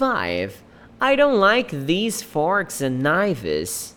5. I don't like these forks and knives.